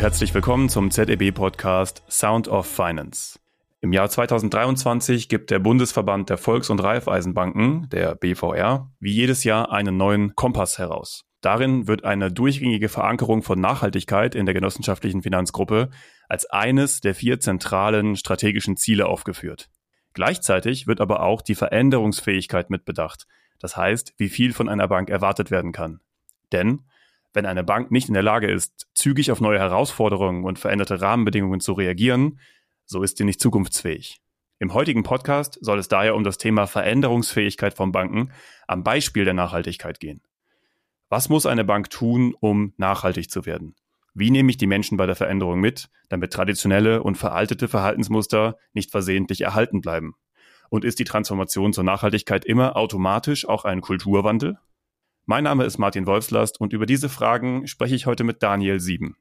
herzlich willkommen zum ZEB-Podcast Sound of Finance. Im Jahr 2023 gibt der Bundesverband der Volks- und Raiffeisenbanken, der BVR, wie jedes Jahr einen neuen Kompass heraus. Darin wird eine durchgängige Verankerung von Nachhaltigkeit in der genossenschaftlichen Finanzgruppe als eines der vier zentralen strategischen Ziele aufgeführt. Gleichzeitig wird aber auch die Veränderungsfähigkeit mitbedacht, das heißt, wie viel von einer Bank erwartet werden kann. Denn wenn eine Bank nicht in der Lage ist, zügig auf neue Herausforderungen und veränderte Rahmenbedingungen zu reagieren, so ist sie nicht zukunftsfähig. Im heutigen Podcast soll es daher um das Thema Veränderungsfähigkeit von Banken am Beispiel der Nachhaltigkeit gehen. Was muss eine Bank tun, um nachhaltig zu werden? Wie nehme ich die Menschen bei der Veränderung mit, damit traditionelle und veraltete Verhaltensmuster nicht versehentlich erhalten bleiben? Und ist die Transformation zur Nachhaltigkeit immer automatisch auch ein Kulturwandel? Mein Name ist Martin Wolfslast und über diese Fragen spreche ich heute mit Daniel Sieben.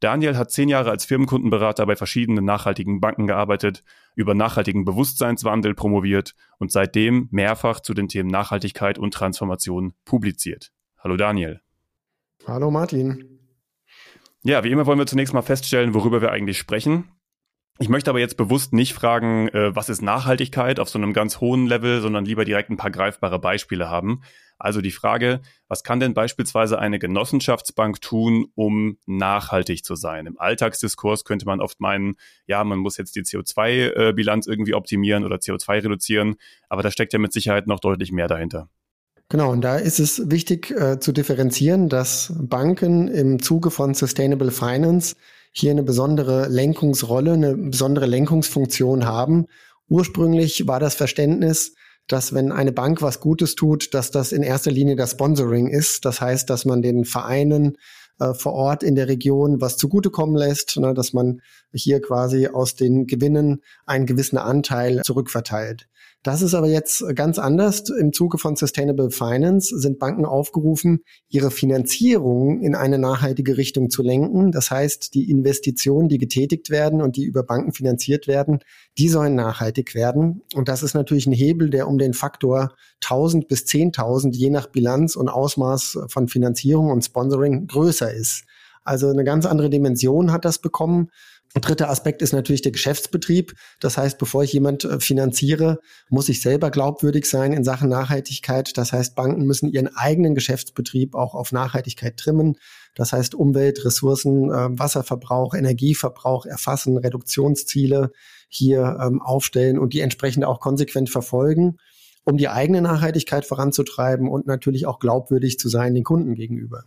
Daniel hat zehn Jahre als Firmenkundenberater bei verschiedenen nachhaltigen Banken gearbeitet, über nachhaltigen Bewusstseinswandel promoviert und seitdem mehrfach zu den Themen Nachhaltigkeit und Transformation publiziert. Hallo Daniel. Hallo Martin. Ja, wie immer wollen wir zunächst mal feststellen, worüber wir eigentlich sprechen. Ich möchte aber jetzt bewusst nicht fragen, äh, was ist Nachhaltigkeit auf so einem ganz hohen Level, sondern lieber direkt ein paar greifbare Beispiele haben. Also die Frage, was kann denn beispielsweise eine Genossenschaftsbank tun, um nachhaltig zu sein? Im Alltagsdiskurs könnte man oft meinen, ja, man muss jetzt die CO2-Bilanz irgendwie optimieren oder CO2 reduzieren, aber da steckt ja mit Sicherheit noch deutlich mehr dahinter. Genau, und da ist es wichtig äh, zu differenzieren, dass Banken im Zuge von Sustainable Finance hier eine besondere Lenkungsrolle, eine besondere Lenkungsfunktion haben. Ursprünglich war das Verständnis, dass wenn eine Bank was Gutes tut, dass das in erster Linie das Sponsoring ist. Das heißt, dass man den Vereinen äh, vor Ort in der Region was zugutekommen lässt, ne, dass man hier quasi aus den Gewinnen einen gewissen Anteil zurückverteilt. Das ist aber jetzt ganz anders. Im Zuge von Sustainable Finance sind Banken aufgerufen, ihre Finanzierung in eine nachhaltige Richtung zu lenken. Das heißt, die Investitionen, die getätigt werden und die über Banken finanziert werden, die sollen nachhaltig werden. Und das ist natürlich ein Hebel, der um den Faktor 1000 bis 10.000 je nach Bilanz und Ausmaß von Finanzierung und Sponsoring größer ist. Also eine ganz andere Dimension hat das bekommen. Dritter Aspekt ist natürlich der Geschäftsbetrieb. Das heißt, bevor ich jemand äh, finanziere, muss ich selber glaubwürdig sein in Sachen Nachhaltigkeit. Das heißt, Banken müssen ihren eigenen Geschäftsbetrieb auch auf Nachhaltigkeit trimmen. Das heißt, Umwelt, Ressourcen, äh, Wasserverbrauch, Energieverbrauch erfassen, Reduktionsziele hier ähm, aufstellen und die entsprechend auch konsequent verfolgen, um die eigene Nachhaltigkeit voranzutreiben und natürlich auch glaubwürdig zu sein den Kunden gegenüber.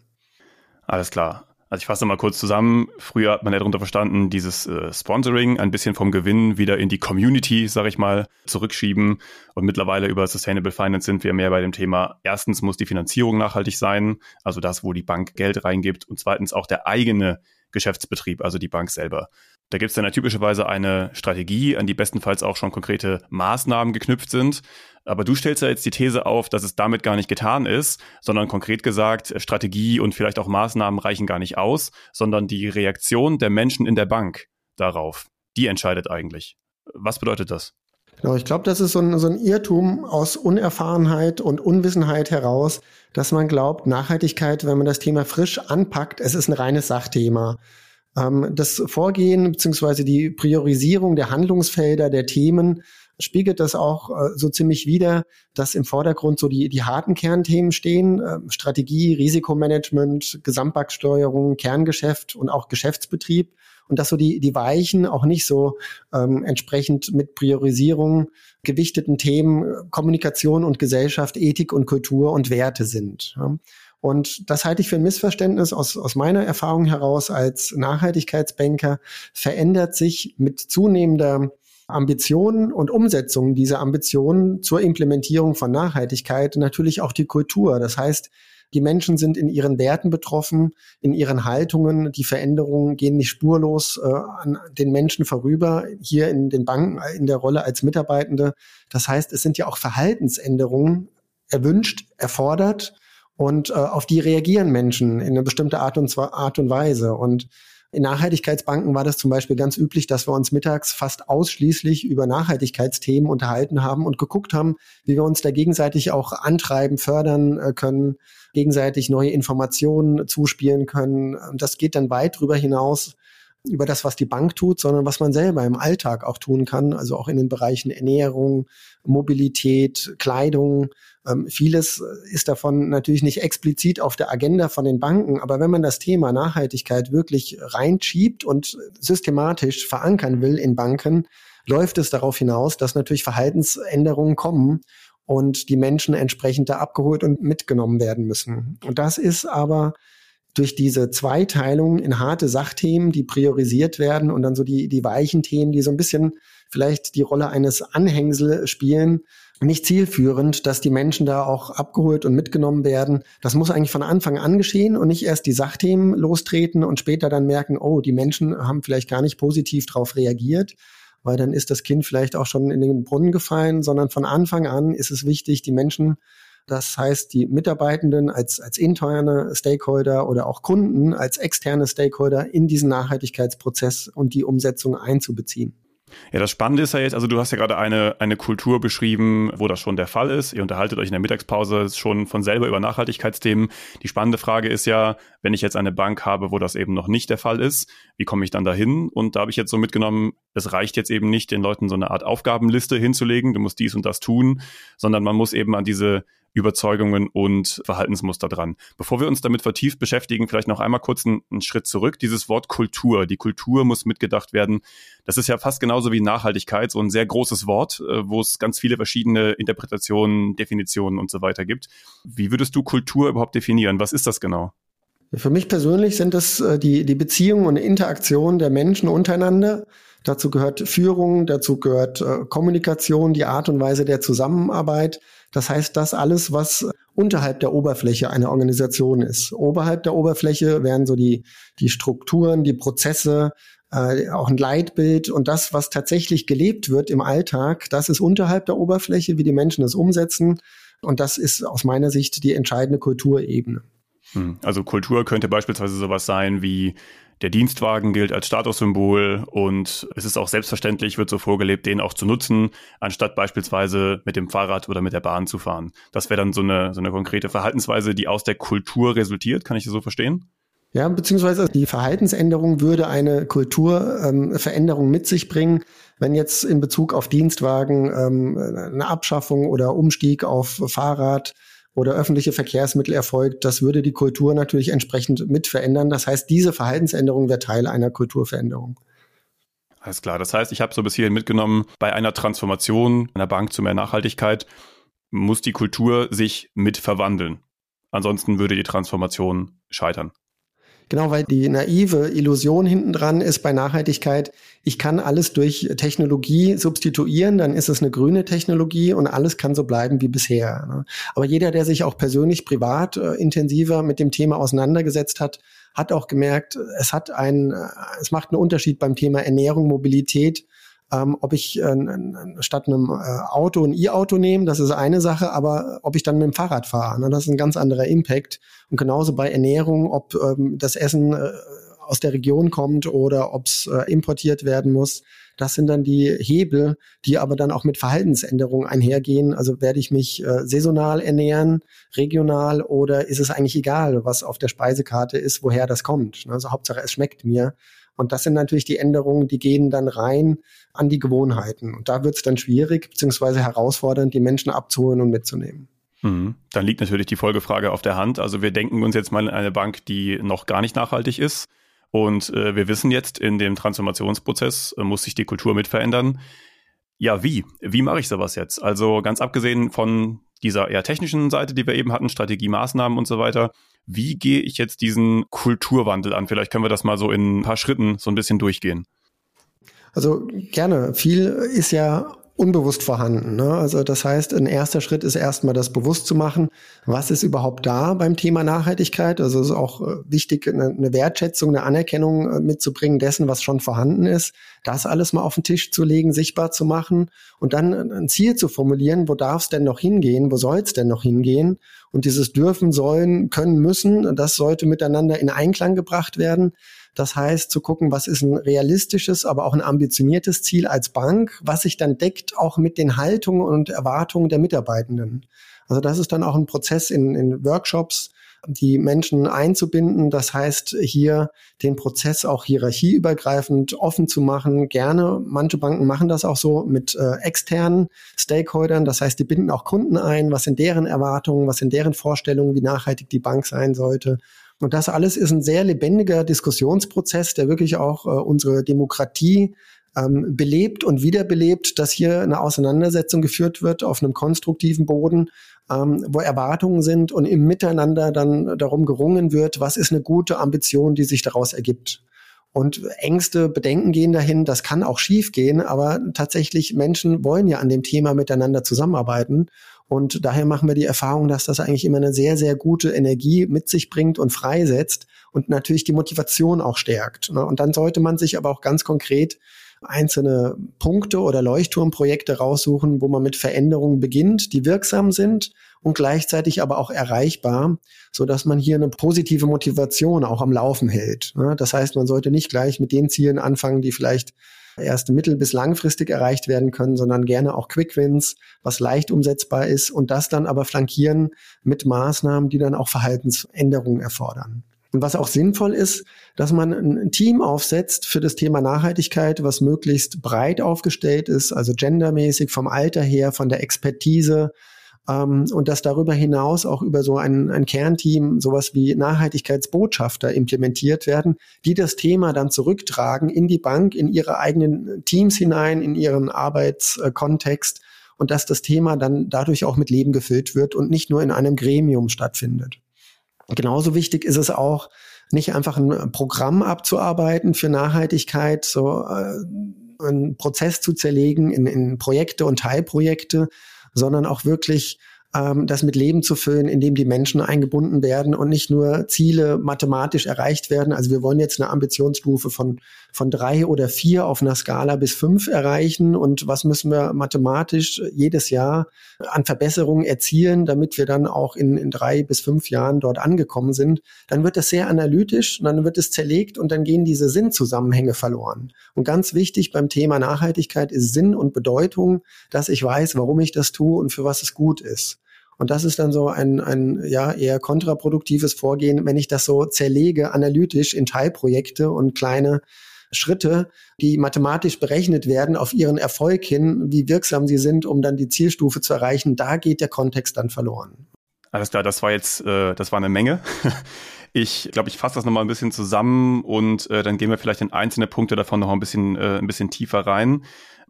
Alles klar. Also ich fasse mal kurz zusammen. Früher hat man ja darunter verstanden, dieses äh, Sponsoring ein bisschen vom Gewinn wieder in die Community, sage ich mal, zurückschieben. Und mittlerweile über Sustainable Finance sind wir mehr bei dem Thema, erstens muss die Finanzierung nachhaltig sein, also das, wo die Bank Geld reingibt. Und zweitens auch der eigene Geschäftsbetrieb, also die Bank selber. Da gibt es dann ja typischerweise eine Strategie, an die bestenfalls auch schon konkrete Maßnahmen geknüpft sind. Aber du stellst ja jetzt die These auf, dass es damit gar nicht getan ist, sondern konkret gesagt, Strategie und vielleicht auch Maßnahmen reichen gar nicht aus, sondern die Reaktion der Menschen in der Bank darauf, die entscheidet eigentlich. Was bedeutet das? Genau, ich glaube, das ist so ein, so ein Irrtum aus Unerfahrenheit und Unwissenheit heraus, dass man glaubt, Nachhaltigkeit, wenn man das Thema frisch anpackt, es ist ein reines Sachthema. Ähm, das Vorgehen bzw. die Priorisierung der Handlungsfelder, der Themen spiegelt das auch äh, so ziemlich wider, dass im Vordergrund so die, die harten Kernthemen stehen, äh, Strategie, Risikomanagement, Gesamtmarktsteuerung, Kerngeschäft und auch Geschäftsbetrieb und dass so die, die Weichen auch nicht so ähm, entsprechend mit Priorisierung gewichteten Themen äh, Kommunikation und Gesellschaft, Ethik und Kultur und Werte sind. Ja. Und das halte ich für ein Missverständnis aus, aus meiner Erfahrung heraus als Nachhaltigkeitsbanker verändert sich mit zunehmender Ambitionen und Umsetzung dieser Ambitionen zur Implementierung von Nachhaltigkeit natürlich auch die Kultur. Das heißt, die Menschen sind in ihren Werten betroffen, in ihren Haltungen. Die Veränderungen gehen nicht spurlos äh, an den Menschen vorüber, hier in den Banken in der Rolle als Mitarbeitende. Das heißt, es sind ja auch Verhaltensänderungen erwünscht, erfordert und äh, auf die reagieren Menschen in eine bestimmte Art und, Art und Weise. Und In Nachhaltigkeitsbanken war das zum Beispiel ganz üblich, dass wir uns mittags fast ausschließlich über Nachhaltigkeitsthemen unterhalten haben und geguckt haben, wie wir uns da gegenseitig auch antreiben, fördern äh, können, gegenseitig neue Informationen zuspielen können. Und das geht dann weit darüber hinaus, über das, was die Bank tut, sondern was man selber im Alltag auch tun kann, also auch in den Bereichen Ernährung, Mobilität, Kleidung. Ähm, vieles ist davon natürlich nicht explizit auf der Agenda von den Banken, aber wenn man das Thema Nachhaltigkeit wirklich reinschiebt und systematisch verankern will in Banken, läuft es darauf hinaus, dass natürlich Verhaltensänderungen kommen und die Menschen entsprechend da abgeholt und mitgenommen werden müssen. Und das ist aber durch diese Zweiteilung in harte Sachthemen, die priorisiert werden und dann so die, die weichen Themen, die so ein bisschen vielleicht die Rolle eines Anhängsel spielen, nicht zielführend, dass die Menschen da auch abgeholt und mitgenommen werden. Das muss eigentlich von Anfang an geschehen und nicht erst die Sachthemen lostreten und später dann merken, oh, die Menschen haben vielleicht gar nicht positiv darauf reagiert, weil dann ist das Kind vielleicht auch schon in den Brunnen gefallen, sondern von Anfang an ist es wichtig, die Menschen das heißt, die Mitarbeitenden als, als interne Stakeholder oder auch Kunden als externe Stakeholder in diesen Nachhaltigkeitsprozess und die Umsetzung einzubeziehen. Ja, das Spannende ist ja jetzt, also du hast ja gerade eine, eine Kultur beschrieben, wo das schon der Fall ist. Ihr unterhaltet euch in der Mittagspause schon von selber über Nachhaltigkeitsthemen. Die spannende Frage ist ja, wenn ich jetzt eine Bank habe, wo das eben noch nicht der Fall ist, wie komme ich dann dahin? Und da habe ich jetzt so mitgenommen, es reicht jetzt eben nicht, den Leuten so eine Art Aufgabenliste hinzulegen, du musst dies und das tun, sondern man muss eben an diese Überzeugungen und Verhaltensmuster dran. Bevor wir uns damit vertieft beschäftigen, vielleicht noch einmal kurz einen, einen, Schritt zurück. Dieses Wort Kultur. Die Kultur muss mitgedacht werden. Das ist ja fast genauso wie Nachhaltigkeit, so ein sehr großes Wort, äh, wo es ganz viele verschiedene Interpretationen, Definitionen und so weiter gibt. Wie würdest du Kultur überhaupt definieren? Was ist das genau? Für mich persönlich sind das äh, die, die Beziehungen und Interaktion der Menschen untereinander. Dazu gehört Führung, dazu gehört äh, Kommunikation, die Art und Weise der Zusammenarbeit. Das heißt, das alles, was unterhalb der Oberfläche einer Organisation ist. Oberhalb der Oberfläche wären so die, die Strukturen, die Prozesse, äh, auch ein Leitbild und das, was tatsächlich gelebt wird im Alltag, das ist unterhalb der Oberfläche, wie die Menschen es umsetzen. Und das ist aus meiner Sicht die entscheidende Kulturebene. Hm. Also Kultur könnte beispielsweise sowas sein wie der Dienstwagen gilt als Statussymbol und es ist auch selbstverständlich, wird so vorgelebt, den auch zu nutzen, anstatt beispielsweise mit dem Fahrrad oder mit der Bahn zu fahren. Das wäre dann so eine, so eine konkrete Verhaltensweise, die aus der Kultur resultiert. Kann ich das so verstehen? Ja, beziehungsweise die Verhaltensänderung würde eine Kulturveränderung ähm, mit sich bringen. Wenn jetzt in Bezug auf Dienstwagen ähm, eine Abschaffung oder Umstieg auf Fahrrad oder öffentliche Verkehrsmittel erfolgt, das würde die Kultur natürlich entsprechend mit verändern. Das heißt, diese Verhaltensänderung wäre Teil einer Kulturveränderung. Alles klar. Das heißt, ich habe so bis hierhin mitgenommen, bei einer Transformation einer Bank zu mehr Nachhaltigkeit muss die Kultur sich mit verwandeln. Ansonsten würde die Transformation scheitern. Genau, weil die naive Illusion hinten dran ist bei Nachhaltigkeit, ich kann alles durch Technologie substituieren, dann ist es eine grüne Technologie und alles kann so bleiben wie bisher. Ne? Aber jeder, der sich auch persönlich, privat äh, intensiver mit dem Thema auseinandergesetzt hat, hat auch gemerkt, es hat einen, äh, es macht einen Unterschied beim Thema Ernährung, Mobilität, ähm, ob ich äh, statt einem äh, Auto ein E-Auto nehme, das ist eine Sache, aber ob ich dann mit dem Fahrrad fahre, ne, das ist ein ganz anderer Impact. Und genauso bei Ernährung, ob ähm, das Essen äh, aus der Region kommt oder ob es äh, importiert werden muss. Das sind dann die Hebel, die aber dann auch mit Verhaltensänderungen einhergehen. Also werde ich mich äh, saisonal ernähren, regional oder ist es eigentlich egal, was auf der Speisekarte ist, woher das kommt. Also Hauptsache, es schmeckt mir. Und das sind natürlich die Änderungen, die gehen dann rein an die Gewohnheiten. Und da wird es dann schwierig beziehungsweise herausfordernd, die Menschen abzuholen und mitzunehmen. Mhm. Dann liegt natürlich die Folgefrage auf der Hand. Also wir denken uns jetzt mal in eine Bank, die noch gar nicht nachhaltig ist. Und äh, wir wissen jetzt, in dem Transformationsprozess äh, muss sich die Kultur mit verändern. Ja, wie? Wie mache ich sowas jetzt? Also ganz abgesehen von dieser eher technischen Seite, die wir eben hatten, Strategie, Maßnahmen und so weiter. Wie gehe ich jetzt diesen Kulturwandel an? Vielleicht können wir das mal so in ein paar Schritten so ein bisschen durchgehen. Also gerne. Viel ist ja unbewusst vorhanden. Ne? Also das heißt, ein erster Schritt ist erstmal das bewusst zu machen, was ist überhaupt da beim Thema Nachhaltigkeit. Also es ist auch äh, wichtig, eine, Wertschätzung, eine Anerkennung äh, mitzubringen dessen, was schon vorhanden ist. Das alles mal auf den Tisch zu legen, sichtbar zu machen und dann ein Ziel zu formulieren, wo darf es denn noch hingehen, wo soll es denn noch hingehen. Und dieses dürfen, sollen, können, müssen, das sollte miteinander in Einklang gebracht werden Das heißt, zu gucken, was ist ein realistisches, aber auch ein ambitioniertes Ziel als Bank, was sich dann deckt auch mit den Haltungen und Erwartungen der Mitarbeitenden. Also das ist dann auch ein Prozess in, in Workshops, die Menschen einzubinden. Das heißt, hier den Prozess auch hierarchieübergreifend offen zu machen. Gerne, manche Banken machen das auch so mit äh, externen Stakeholdern. Das heißt, die binden auch Kunden ein, was sind deren Erwartungen, was sind deren Vorstellungen, wie nachhaltig die Bank sein sollte. Und das alles ist ein sehr lebendiger Diskussionsprozess, der wirklich auch äh, unsere Demokratie ähm, belebt und wiederbelebt, dass hier eine Auseinandersetzung geführt wird auf einem konstruktiven Boden, ähm, wo Erwartungen sind und im Miteinander dann darum gerungen wird, was ist eine gute Ambition, die sich daraus ergibt. Und Ängste, Bedenken gehen dahin, das kann auch schief gehen, aber tatsächlich Menschen wollen ja an dem Thema miteinander zusammenarbeiten. Und daher machen wir die Erfahrung, dass das eigentlich immer eine sehr, sehr gute Energie mit sich bringt und freisetzt und natürlich die Motivation auch stärkt. Ne? Und dann sollte man sich aber auch ganz konkret einzelne Punkte oder Leuchtturmprojekte raussuchen, wo man mit Veränderungen beginnt, die wirksam sind und gleichzeitig aber auch erreichbar, so dass man hier eine positive Motivation auch am Laufen hält. Das heißt, man sollte nicht gleich mit den Zielen anfangen, die vielleicht erst mittel- bis langfristig erreicht werden können, sondern gerne auch Quick Wins, was leicht umsetzbar ist und das dann aber flankieren mit Maßnahmen, die dann auch Verhaltensänderungen erfordern. Und was auch sinnvoll ist, dass man ein Team aufsetzt für das Thema Nachhaltigkeit, was möglichst breit aufgestellt ist, also gendermäßig, vom Alter her, von der Expertise, ähm, und dass darüber hinaus auch über so ein, ein Kernteam sowas wie Nachhaltigkeitsbotschafter implementiert werden, die das Thema dann zurücktragen in die Bank, in ihre eigenen Teams hinein, in ihren Arbeitskontext und dass das Thema dann dadurch auch mit Leben gefüllt wird und nicht nur in einem Gremium stattfindet. Genauso wichtig ist es auch, nicht einfach ein Programm abzuarbeiten für Nachhaltigkeit, so äh, einen Prozess zu zerlegen in, in Projekte und Teilprojekte, sondern auch wirklich ähm, das mit Leben zu füllen, indem die Menschen eingebunden werden und nicht nur Ziele mathematisch erreicht werden. Also wir wollen jetzt eine Ambitionsstufe von, von drei oder vier auf einer Skala bis fünf erreichen. Und was müssen wir mathematisch jedes Jahr an Verbesserungen erzielen, damit wir dann auch in, in drei bis fünf Jahren dort angekommen sind? Dann wird das sehr analytisch und dann wird es zerlegt und dann gehen diese Sinnzusammenhänge verloren. Und ganz wichtig beim Thema Nachhaltigkeit ist Sinn und Bedeutung, dass ich weiß, warum ich das tue und für was es gut ist. Und das ist dann so ein, ein ja, eher kontraproduktives Vorgehen, wenn ich das so zerlege analytisch in Teilprojekte und kleine Schritte, die mathematisch berechnet werden auf ihren Erfolg hin, wie wirksam sie sind, um dann die Zielstufe zu erreichen. Da geht der Kontext dann verloren. Alles klar, das war jetzt, äh, das war eine Menge. Ich glaube, ich fasse das nochmal ein bisschen zusammen und äh, dann gehen wir vielleicht in einzelne Punkte davon noch ein bisschen, äh, ein bisschen tiefer rein.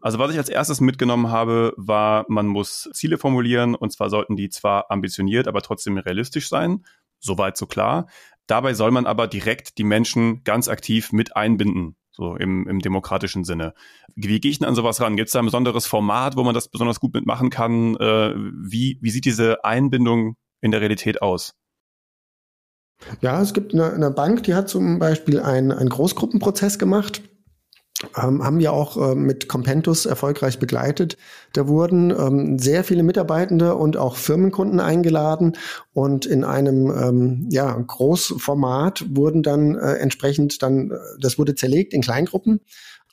Also was ich als erstes mitgenommen habe, war, man muss Ziele formulieren und zwar sollten die zwar ambitioniert, aber trotzdem realistisch sein. Soweit so klar. Dabei soll man aber direkt die Menschen ganz aktiv mit einbinden, so im, im demokratischen Sinne. Wie gehe ich denn an sowas ran? Gibt es da ein besonderes Format, wo man das besonders gut mitmachen kann? Äh, wie, wie sieht diese Einbindung in der Realität aus? Ja, es gibt eine, eine Bank, die hat zum Beispiel einen, einen Großgruppenprozess gemacht ähm, haben wir auch äh, mit Compentus erfolgreich begleitet. Da wurden ähm, sehr viele Mitarbeitende und auch Firmenkunden eingeladen und in einem ähm, ja, Großformat wurden dann äh, entsprechend dann, äh, das wurde zerlegt in Kleingruppen.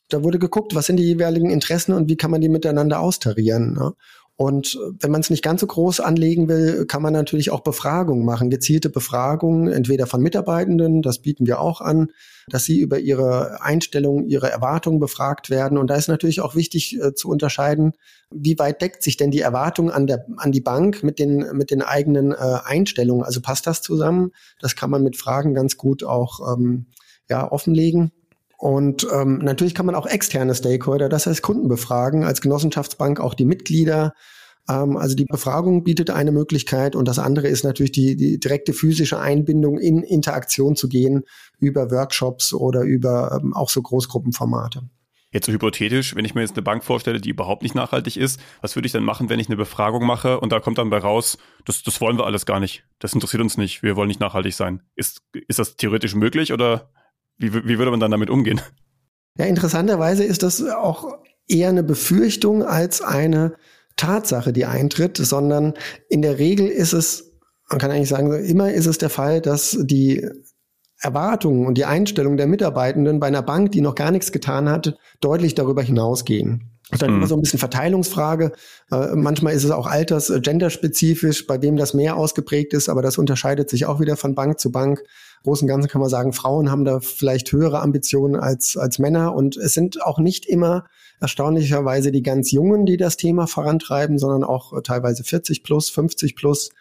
Da wurde geguckt, was sind die jeweiligen Interessen und wie kann man die miteinander austarieren. Ne? Und wenn man es nicht ganz so groß anlegen will, kann man natürlich auch Befragungen machen, gezielte Befragungen, entweder von Mitarbeitenden, das bieten wir auch an, dass sie über ihre Einstellungen, ihre Erwartungen befragt werden. Und da ist natürlich auch wichtig äh, zu unterscheiden, wie weit deckt sich denn die Erwartung an, der, an die Bank mit den, mit den eigenen äh, Einstellungen. Also passt das zusammen? Das kann man mit Fragen ganz gut auch ähm, ja, offenlegen. Und ähm, natürlich kann man auch externe Stakeholder, das heißt Kunden befragen, als Genossenschaftsbank auch die Mitglieder. Ähm, also die Befragung bietet eine Möglichkeit und das andere ist natürlich die, die direkte physische Einbindung in Interaktion zu gehen über Workshops oder über ähm, auch so Großgruppenformate. Jetzt so hypothetisch, wenn ich mir jetzt eine Bank vorstelle, die überhaupt nicht nachhaltig ist, was würde ich dann machen, wenn ich eine Befragung mache und da kommt dann bei raus, das, das wollen wir alles gar nicht. Das interessiert uns nicht. Wir wollen nicht nachhaltig sein. Ist, ist das theoretisch möglich oder wie, wie würde man dann damit umgehen? Ja, interessanterweise ist das auch eher eine Befürchtung als eine Tatsache, die eintritt, sondern in der Regel ist es, man kann eigentlich sagen, immer ist es der Fall, dass die Erwartungen und die Einstellung der Mitarbeitenden bei einer Bank, die noch gar nichts getan hat, deutlich darüber hinausgehen. Das ist dann mhm. immer so ein bisschen Verteilungsfrage. Äh, manchmal ist es auch alters-, äh, genderspezifisch, bei wem das mehr ausgeprägt ist, aber das unterscheidet sich auch wieder von Bank zu Bank. Großen und Ganzen kann man sagen, Frauen haben da vielleicht höhere Ambitionen als, als Männer und es sind auch nicht immer erstaunlicherweise die ganz Jungen, die das Thema vorantreiben, sondern auch äh, teilweise 40 plus, 50 plus.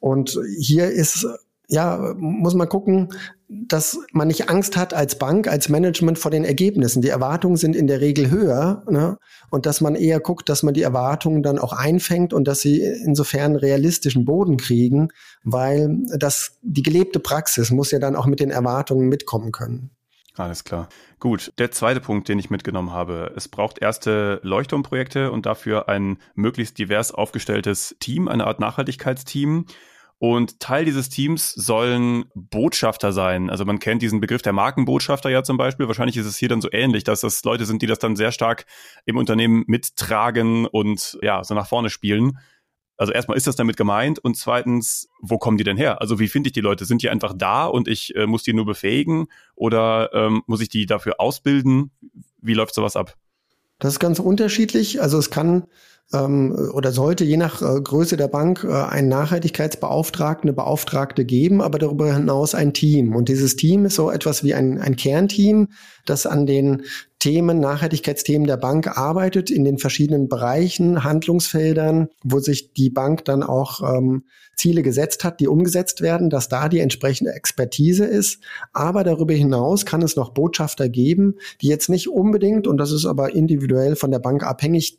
Und hier ist ja, muss man gucken, dass man nicht Angst hat als Bank, als Management vor den Ergebnissen. Die Erwartungen sind in der Regel höher ne? und dass man eher guckt, dass man die Erwartungen dann auch einfängt und dass sie insofern realistischen Boden kriegen, weil das die gelebte Praxis muss ja dann auch mit den Erwartungen mitkommen können. Alles klar. Gut, der zweite Punkt, den ich mitgenommen habe. Es braucht erste Leuchtturmprojekte und dafür ein möglichst divers aufgestelltes Team, eine Art Nachhaltigkeitsteam. Und Teil dieses Teams sollen Botschafter sein. Also man kennt diesen Begriff der Markenbotschafter ja zum Beispiel. Wahrscheinlich ist es hier dann so ähnlich, dass das Leute sind, die das dann sehr stark im Unternehmen mittragen und ja, so nach vorne spielen. Also erstmal ist das damit gemeint und zweitens, wo kommen die denn her? Also wie finde ich die Leute? Sind die einfach da und ich äh, muss die nur befähigen oder ähm, muss ich die dafür ausbilden? Wie läuft sowas ab? Das ist ganz unterschiedlich. Also es kann ähm, oder sollte je nach äh, Größe der Bank äh, einen Nachhaltigkeitsbeauftragten, eine Beauftragte geben, aber darüber hinaus ein Team. Und dieses Team ist so etwas wie ein, ein Kernteam, das an den Themen, Nachhaltigkeitsthemen der Bank arbeitet in den verschiedenen Bereichen, Handlungsfeldern, wo sich die Bank dann auch ähm, Ziele gesetzt hat, die umgesetzt werden, dass da die entsprechende Expertise ist. Aber darüber hinaus kann es noch Botschafter geben, die jetzt nicht unbedingt, und das ist aber individuell von der Bank abhängig,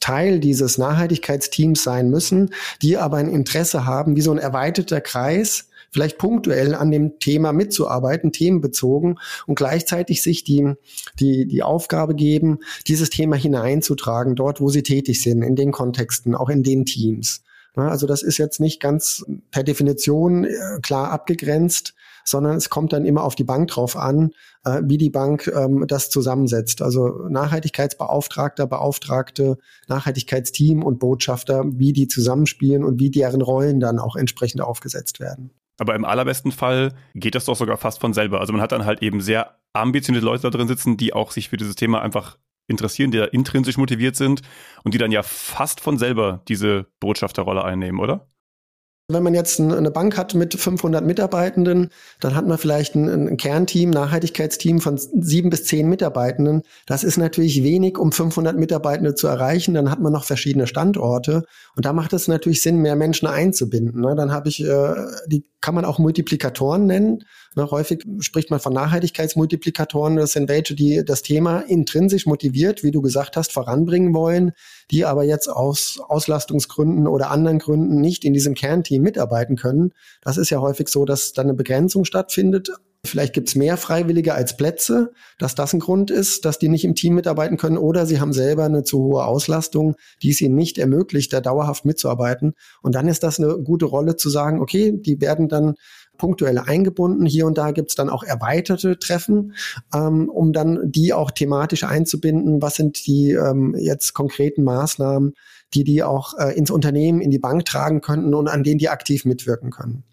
Teil dieses Nachhaltigkeitsteams sein müssen, die aber ein Interesse haben, wie so ein erweiterter Kreis, vielleicht punktuell an dem Thema mitzuarbeiten, themenbezogen und gleichzeitig sich die, die, die Aufgabe geben, dieses Thema hineinzutragen, dort, wo sie tätig sind, in den Kontexten, auch in den Teams. Also das ist jetzt nicht ganz per Definition äh, klar abgegrenzt, sondern es kommt dann immer auf die Bank drauf an, äh, wie die Bank ähm, das zusammensetzt. Also Nachhaltigkeitsbeauftragter, Beauftragte, Nachhaltigkeitsteam und Botschafter, wie die zusammenspielen und wie deren Rollen dann auch entsprechend aufgesetzt werden. Aber im allerbesten Fall geht das doch sogar fast von selber. Also man hat dann halt eben sehr ambitionierte Leute da drin sitzen, die auch sich für dieses Thema einfach interessieren, die da intrinsisch motiviert sind und die dann ja fast von selber diese Botschafterrolle einnehmen, oder? Wenn man jetzt eine Bank hat mit 500 Mitarbeitenden, dann hat man vielleicht ein, ein, Kernteam, Nachhaltigkeitsteam von sieben bis zehn Mitarbeitenden. Das ist natürlich wenig, um 500 Mitarbeitende zu erreichen. Dann hat man noch verschiedene Standorte und da macht es natürlich Sinn, mehr Menschen einzubinden. Ne? Dann habe ich, äh, die kann man auch Multiplikatoren nennen. Ne? Häufig spricht man von Nachhaltigkeitsmultiplikatoren. Das sind welche, die das Thema intrinsisch motiviert, wie du gesagt hast, voranbringen wollen, die aber jetzt aus Auslastungsgründen oder anderen Gründen nicht in diesem Kernteam mitarbeiten können. Das ist ja häufig so, dass dann eine Begrenzung stattfindet. Vielleicht gibt's mehr Freiwillige als Plätze, dass das ein Grund ist, dass die nicht im Team mitarbeiten können oder sie haben selber eine zu hohe Auslastung, die es ihnen nicht ermöglicht, da dauerhaft mitzuarbeiten. Und dann ist das eine gute Rolle zu sagen, okay, die werden dann punktuell eingebunden. Hier und da gibt's dann auch erweiterte Treffen, ähm, um dann die auch thematisch einzubinden. Was sind die ähm, jetzt konkreten Maßnahmen, die die auch äh, ins Unternehmen, in die Bank tragen könnten und an denen die aktiv mitwirken können?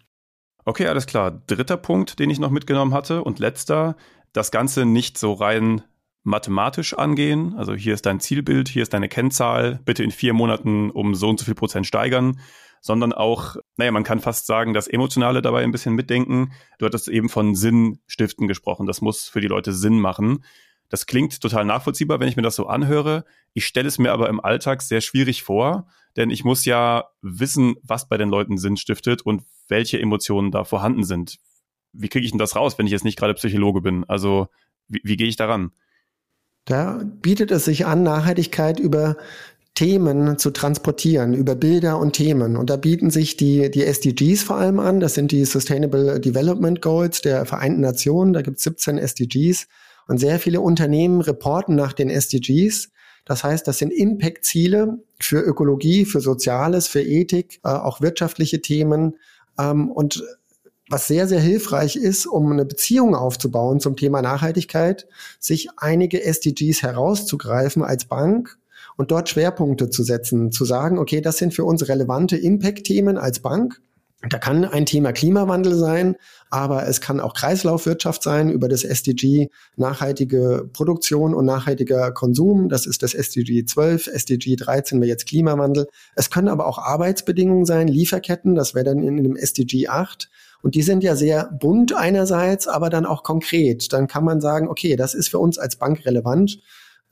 Okay, alles klar. Dritter Punkt, den ich noch mitgenommen hatte und letzter, das Ganze nicht so rein mathematisch angehen. Also hier ist dein Zielbild, hier ist deine Kennzahl, bitte in vier Monaten um so und so viel Prozent steigern, sondern auch, naja, man kann fast sagen, das Emotionale dabei ein bisschen mitdenken. Du hattest eben von Sinnstiften gesprochen. Das muss für die Leute Sinn machen. Das klingt total nachvollziehbar, wenn ich mir das so anhöre. Ich stelle es mir aber im Alltag sehr schwierig vor, denn ich muss ja wissen, was bei den Leuten Sinn stiftet und welche Emotionen da vorhanden sind. Wie kriege ich denn das raus, wenn ich jetzt nicht gerade Psychologe bin? Also wie, wie gehe ich daran? Da bietet es sich an, Nachhaltigkeit über Themen zu transportieren, über Bilder und Themen. Und da bieten sich die, die SDGs vor allem an. Das sind die Sustainable Development Goals der Vereinten Nationen. Da gibt es 17 SDGs. Und sehr viele Unternehmen reporten nach den SDGs. Das heißt, das sind Impact-Ziele für Ökologie, für Soziales, für Ethik, äh, auch wirtschaftliche Themen. Ähm, und was sehr, sehr hilfreich ist, um eine Beziehung aufzubauen zum Thema Nachhaltigkeit, sich einige SDGs herauszugreifen als Bank und dort Schwerpunkte zu setzen, zu sagen, okay, das sind für uns relevante Impact-Themen als Bank Da kann ein Thema Klimawandel sein, aber es kann auch Kreislaufwirtschaft sein über das SDG nachhaltige Produktion und nachhaltiger Konsum. Das ist das SDG 12, SDG 13 wäre jetzt Klimawandel. Es können aber auch Arbeitsbedingungen sein, Lieferketten, das wäre dann in, dem SDG 8. Und die sind ja sehr bunt einerseits, aber dann auch konkret. Dann kann man sagen, okay, das ist für uns als Bank relevant.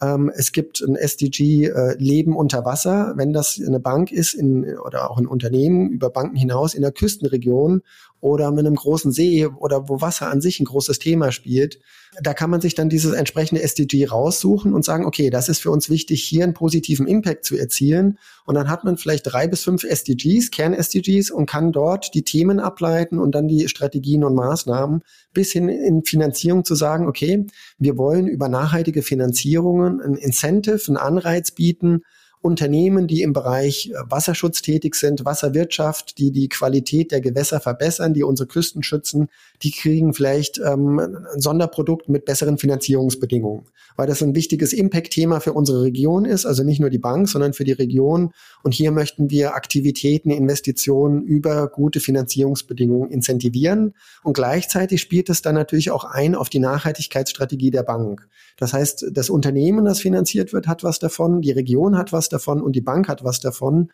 Ähm, es gibt ein SDG äh, Leben unter Wasser. Wenn das eine Bank ist in, oder auch ein Unternehmen über Banken hinaus in der Küstenregion oder mit einem großen See oder wo Wasser an sich ein großes Thema spielt, da kann man sich dann dieses entsprechende SDG raussuchen und sagen, okay, das ist für uns wichtig, hier einen positiven Impact zu erzielen. Und dann hat man vielleicht drei bis fünf SDGs, Kern-SDGs und kann dort die Themen ableiten und dann die Strategien und Maßnahmen bis hin in Finanzierung zu sagen, okay, wir wollen über nachhaltige Finanzierungen ein Incentive, einen Anreiz bieten, Unternehmen, die im Bereich äh, Wasserschutz tätig sind, Wasserwirtschaft, die die Qualität der Gewässer verbessern, die unsere Küsten schützen, die kriegen vielleicht ähm, ein Sonderprodukt mit besseren Finanzierungsbedingungen, weil das ein wichtiges Impact-Thema für unsere Region ist, also nicht nur die Bank, sondern für die Region. Und hier möchten wir Aktivitäten, Investitionen über gute Finanzierungsbedingungen incentivieren. Und gleichzeitig spielt es dann natürlich auch ein auf die Nachhaltigkeitsstrategie der Bank. Das heißt, das Unternehmen, das finanziert wird, hat was davon, die Region hat was davon und die Bank hat was davon.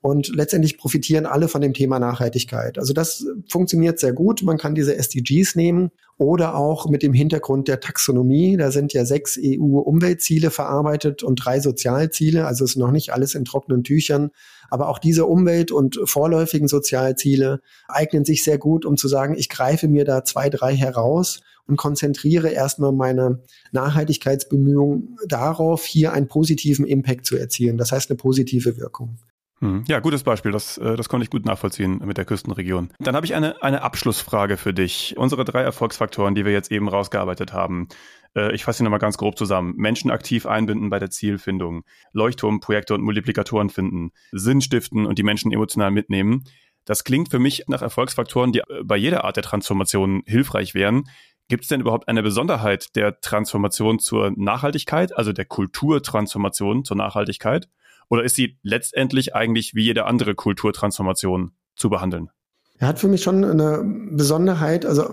Und letztendlich profitieren alle von dem Thema Nachhaltigkeit. Also das funktioniert sehr gut. Man kann diese SDGs nehmen oder auch mit dem Hintergrund der Taxonomie. Da sind ja sechs EU-Umweltziele verarbeitet und drei Sozialziele. Also ist noch nicht alles in trockenen Tüchern. Aber auch diese Umwelt- und vorläufigen Sozialziele eignen sich sehr gut, um zu sagen, ich greife mir da zwei, drei heraus und konzentriere erstmal meine Nachhaltigkeitsbemühungen darauf, hier einen positiven Impact zu erzielen. Das heißt eine positive Wirkung. Hm. Ja, gutes Beispiel. Das, äh, das konnte ich gut nachvollziehen mit der Küstenregion. Dann habe ich eine, eine Abschlussfrage für dich. Unsere drei Erfolgsfaktoren, die wir jetzt eben rausgearbeitet haben. Äh, ich fasse sie nochmal ganz grob zusammen. Menschen aktiv einbinden bei der Zielfindung, Leuchtturmprojekte und Multiplikatoren finden, Sinn stiften und die Menschen emotional mitnehmen. Das klingt für mich nach Erfolgsfaktoren, die äh, bei jeder Art der Transformation hilfreich wären. Gibt es denn überhaupt eine Besonderheit der Transformation zur Nachhaltigkeit, also der Kulturtransformation zur Nachhaltigkeit? Oder ist sie letztendlich eigentlich wie jede andere Kulturtransformation zu behandeln? Er hat für mich schon eine Besonderheit. Also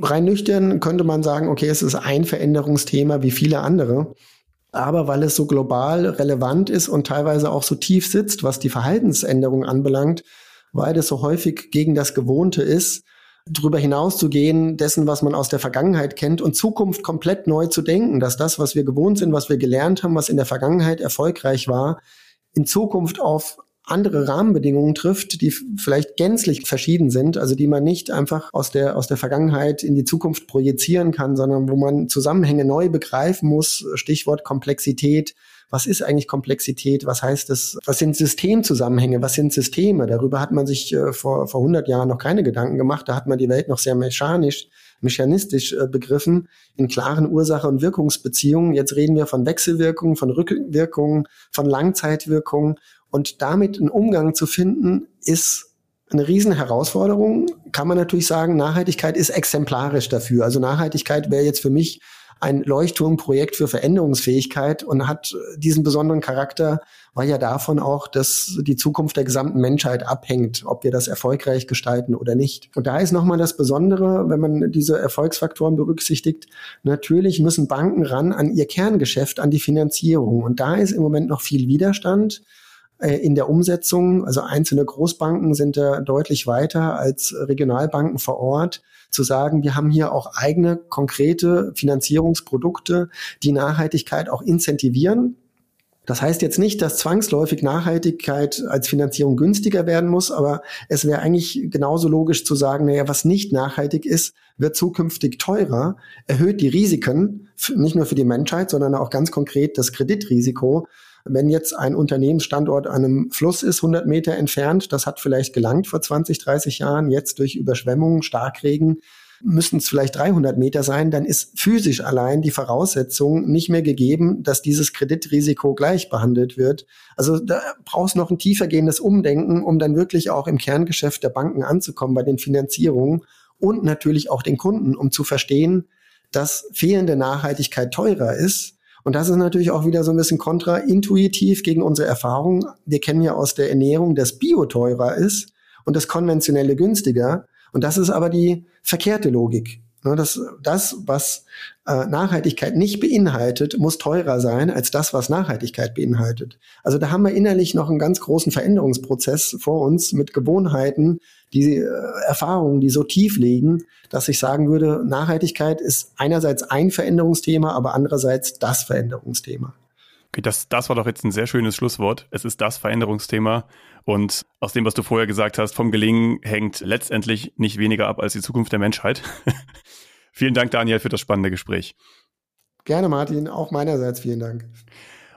rein nüchtern könnte man sagen, okay, es ist ein Veränderungsthema wie viele andere. Aber weil es so global relevant ist und teilweise auch so tief sitzt, was die Verhaltensänderung anbelangt, weil es so häufig gegen das Gewohnte ist, darüber hinaus zu gehen, dessen, was man aus der Vergangenheit kennt und Zukunft komplett neu zu denken, dass das, was wir gewohnt sind, was wir gelernt haben, was in der Vergangenheit erfolgreich war, in Zukunft auf andere Rahmenbedingungen trifft, die vielleicht gänzlich verschieden sind, also die man nicht einfach aus der, aus der Vergangenheit in die Zukunft projizieren kann, sondern wo man Zusammenhänge neu begreifen muss, Stichwort Komplexität, was ist eigentlich Komplexität, was heißt es, was sind Systemzusammenhänge, was sind Systeme. Darüber hat man sich äh, vor, vor 100 Jahren noch keine Gedanken gemacht, da hat man die Welt noch sehr mechanisch, mechanistisch äh, begriffen, in klaren Ursache- und Wirkungsbeziehungen. Jetzt reden wir von Wechselwirkungen, von Rückwirkungen, von Langzeitwirkungen und damit einen Umgang zu finden, ist eine riesen Herausforderung. Kann man natürlich sagen, Nachhaltigkeit ist exemplarisch dafür. Also Nachhaltigkeit wäre jetzt für mich ein Leuchtturmprojekt für Veränderungsfähigkeit und hat diesen besonderen Charakter, weil ja davon auch, dass die Zukunft der gesamten Menschheit abhängt, ob wir das erfolgreich gestalten oder nicht. Und da ist nochmal das Besondere, wenn man diese Erfolgsfaktoren berücksichtigt, natürlich müssen Banken ran an ihr Kerngeschäft, an die Finanzierung. Und da ist im Moment noch viel Widerstand äh, in der Umsetzung. Also einzelne Großbanken sind da deutlich weiter als Regionalbanken vor Ort zu sagen, wir haben hier auch eigene konkrete Finanzierungsprodukte, die Nachhaltigkeit auch incentivieren. Das heißt jetzt nicht, dass zwangsläufig Nachhaltigkeit als Finanzierung günstiger werden muss, aber es wäre eigentlich genauso logisch zu sagen, naja, was nicht nachhaltig ist, wird zukünftig teurer, erhöht die Risiken, nicht nur für die Menschheit, sondern auch ganz konkret das Kreditrisiko. Wenn jetzt ein Unternehmensstandort an einem Fluss ist, 100 Meter entfernt, das hat vielleicht gelangt vor 20, 30 Jahren, jetzt durch Überschwemmungen, Starkregen, müssen es vielleicht 300 Meter sein, dann ist physisch allein die Voraussetzung nicht mehr gegeben, dass dieses Kreditrisiko gleich behandelt wird. Also da brauchst noch ein tiefergehendes Umdenken, um dann wirklich auch im Kerngeschäft der Banken anzukommen bei den Finanzierungen und natürlich auch den Kunden, um zu verstehen, dass fehlende Nachhaltigkeit teurer ist und das ist natürlich auch wieder so ein bisschen kontraintuitiv gegen unsere Erfahrung. Wir kennen ja aus der Ernährung, dass Bio teurer ist und das konventionelle günstiger. Und das ist aber die verkehrte Logik. Ne, das, das, was äh, Nachhaltigkeit nicht beinhaltet, muss teurer sein als das, was Nachhaltigkeit beinhaltet. Also da haben wir innerlich noch einen ganz großen Veränderungsprozess vor uns mit Gewohnheiten, die äh, Erfahrungen, die so tief liegen, dass ich sagen würde, Nachhaltigkeit ist einerseits ein Veränderungsthema, aber andererseits das Veränderungsthema. Okay, das, das war doch jetzt ein sehr schönes Schlusswort. Es ist das Veränderungsthema. Und aus dem, was du vorher gesagt hast, vom Gelingen hängt letztendlich nicht weniger ab als die Zukunft der Menschheit. vielen Dank, Daniel, für das spannende Gespräch. Gerne, Martin. Auch meinerseits vielen Dank.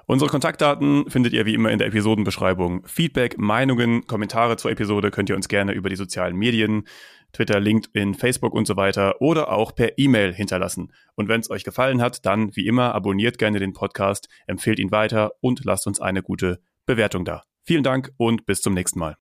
Unsere Kontaktdaten findet ihr wie immer in der Episodenbeschreibung. Feedback, Meinungen, Kommentare zur Episode könnt ihr uns gerne über die sozialen Medien, Twitter, LinkedIn, Facebook und so weiter oder auch per E-Mail hinterlassen. Und wenn es euch gefallen hat, dann wie immer abonniert gerne den Podcast, empfehlt ihn weiter und lasst uns eine gute Bewertung da. Vielen Dank und bis zum nächsten Mal.